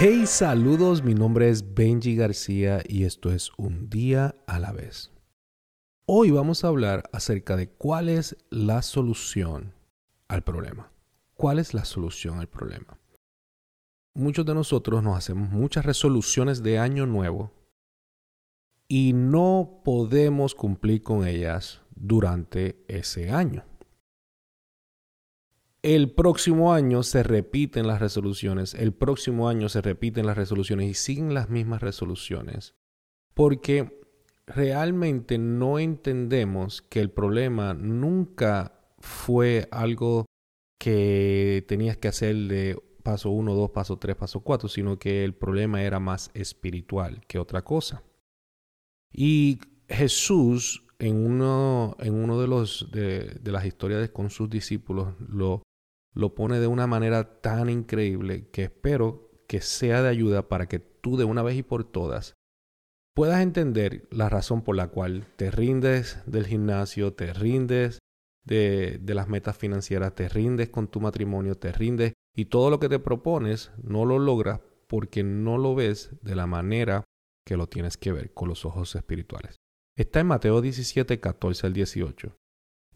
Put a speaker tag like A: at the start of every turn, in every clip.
A: Hey, saludos, mi nombre es Benji García y esto es Un día a la vez. Hoy vamos a hablar acerca de cuál es la solución al problema. ¿Cuál es la solución al problema? Muchos de nosotros nos hacemos muchas resoluciones de año nuevo y no podemos cumplir con ellas durante ese año. El próximo año se repiten las resoluciones, el próximo año se repiten las resoluciones y siguen las mismas resoluciones, porque realmente no entendemos que el problema nunca fue algo que tenías que hacer de paso 1, 2, paso 3, paso 4, sino que el problema era más espiritual que otra cosa. Y Jesús en uno, en uno de, los, de, de las historias con sus discípulos lo, lo pone de una manera tan increíble que espero que sea de ayuda para que tú de una vez y por todas puedas entender la razón por la cual te rindes del gimnasio, te rindes de, las metas financieras, te rindes con tu matrimonio, te rindes y todo lo que te propones no lo logras porque no lo ves de la manera que lo tienes que ver con los ojos espirituales. Está en Mateo 17, 14 al 18.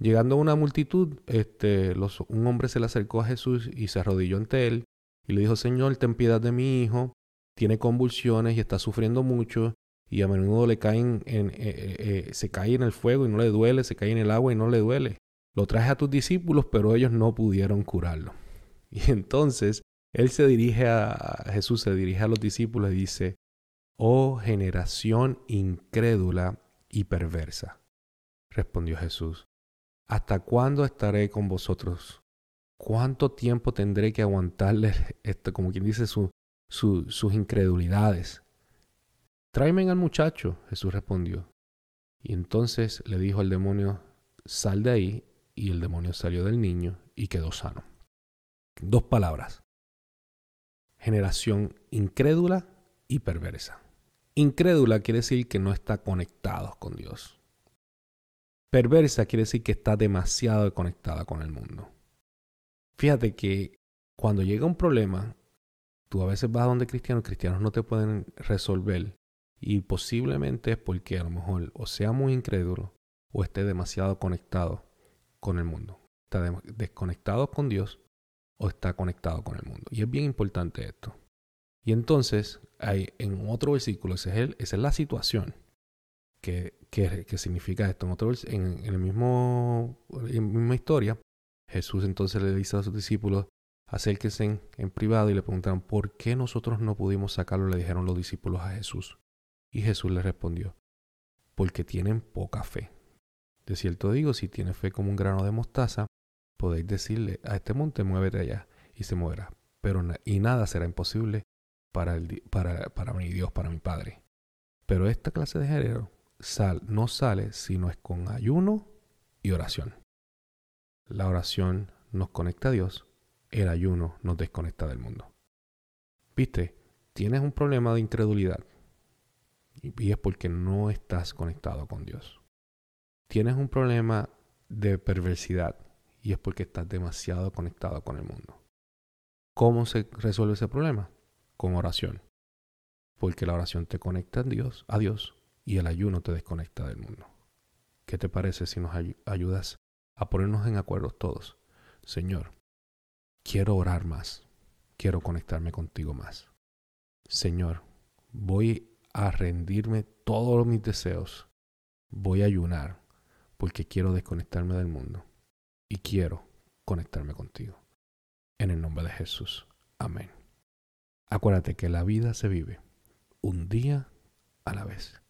A: Llegando a una multitud, este, un hombre se le acercó a Jesús y se arrodilló ante él y le dijo, Señor, ten piedad de mi hijo, tiene convulsiones y está sufriendo mucho y a menudo le caen en, eh, eh, eh, se cae en el fuego y no le duele, se cae en el agua y no le duele. Lo traje a tus discípulos, pero ellos no pudieron curarlo. Y entonces él se dirige a Jesús, se dirige a los discípulos y dice, Oh generación incrédula y perversa. Respondió Jesús, ¿hasta cuándo estaré con vosotros? ¿Cuánto tiempo tendré que aguantarles, como quien dice, su, sus incredulidades? Tráeme al muchacho, Jesús respondió. Y entonces le dijo al demonio, sal de ahí, y el demonio salió del niño y quedó sano. Dos palabras. Generación incrédula y perversa. Incrédula quiere decir que no está conectado con Dios. Perversa quiere decir que está demasiado conectada con el mundo. Fíjate que cuando llega un problema, tú a veces vas a donde cristianos, cristianos no te pueden resolver. Y posiblemente es porque a lo mejor o sea muy incrédulo o esté demasiado conectado con el mundo. Está desconectado con Dios o está conectado con el mundo. Y es bien importante esto. Y entonces, hay, en otro versículo, esa es, la situación que, que, significa esto. En, otro, en, el mismo, en la misma historia, Jesús entonces le dice a sus discípulos, acérquense en, privado y le preguntaron, ¿por qué nosotros no pudimos sacarlo? Le dijeron los discípulos a Jesús. Y Jesús le respondió, porque tienen poca fe. De cierto digo, si tiene fe como un grano de mostaza, podéis decirle a este monte, muévete allá, y se moverá. Pero y nada será imposible para, el, para, para mi Dios, para mi Padre. Pero esta clase de género no sale si no es con ayuno y oración. La oración nos conecta a Dios, el ayuno nos desconecta del mundo. Viste, tienes un problema de incredulidad y es porque no estás conectado con Dios. Tienes un problema de perversidad y es porque estás demasiado conectado con el mundo. ¿Cómo se resuelve ese problema? con oración. Porque la oración te conecta a Dios, a Dios y el ayuno te desconecta del mundo. ¿Qué te parece si nos ayudas a ponernos en acuerdo todos? Señor, quiero orar más, quiero conectarme contigo más. Señor, voy a rendirme todos mis deseos, voy a ayunar porque quiero desconectarme del mundo y quiero conectarme contigo. En el nombre de Jesús. Amén. Acuérdate que la vida se vive un día a la vez.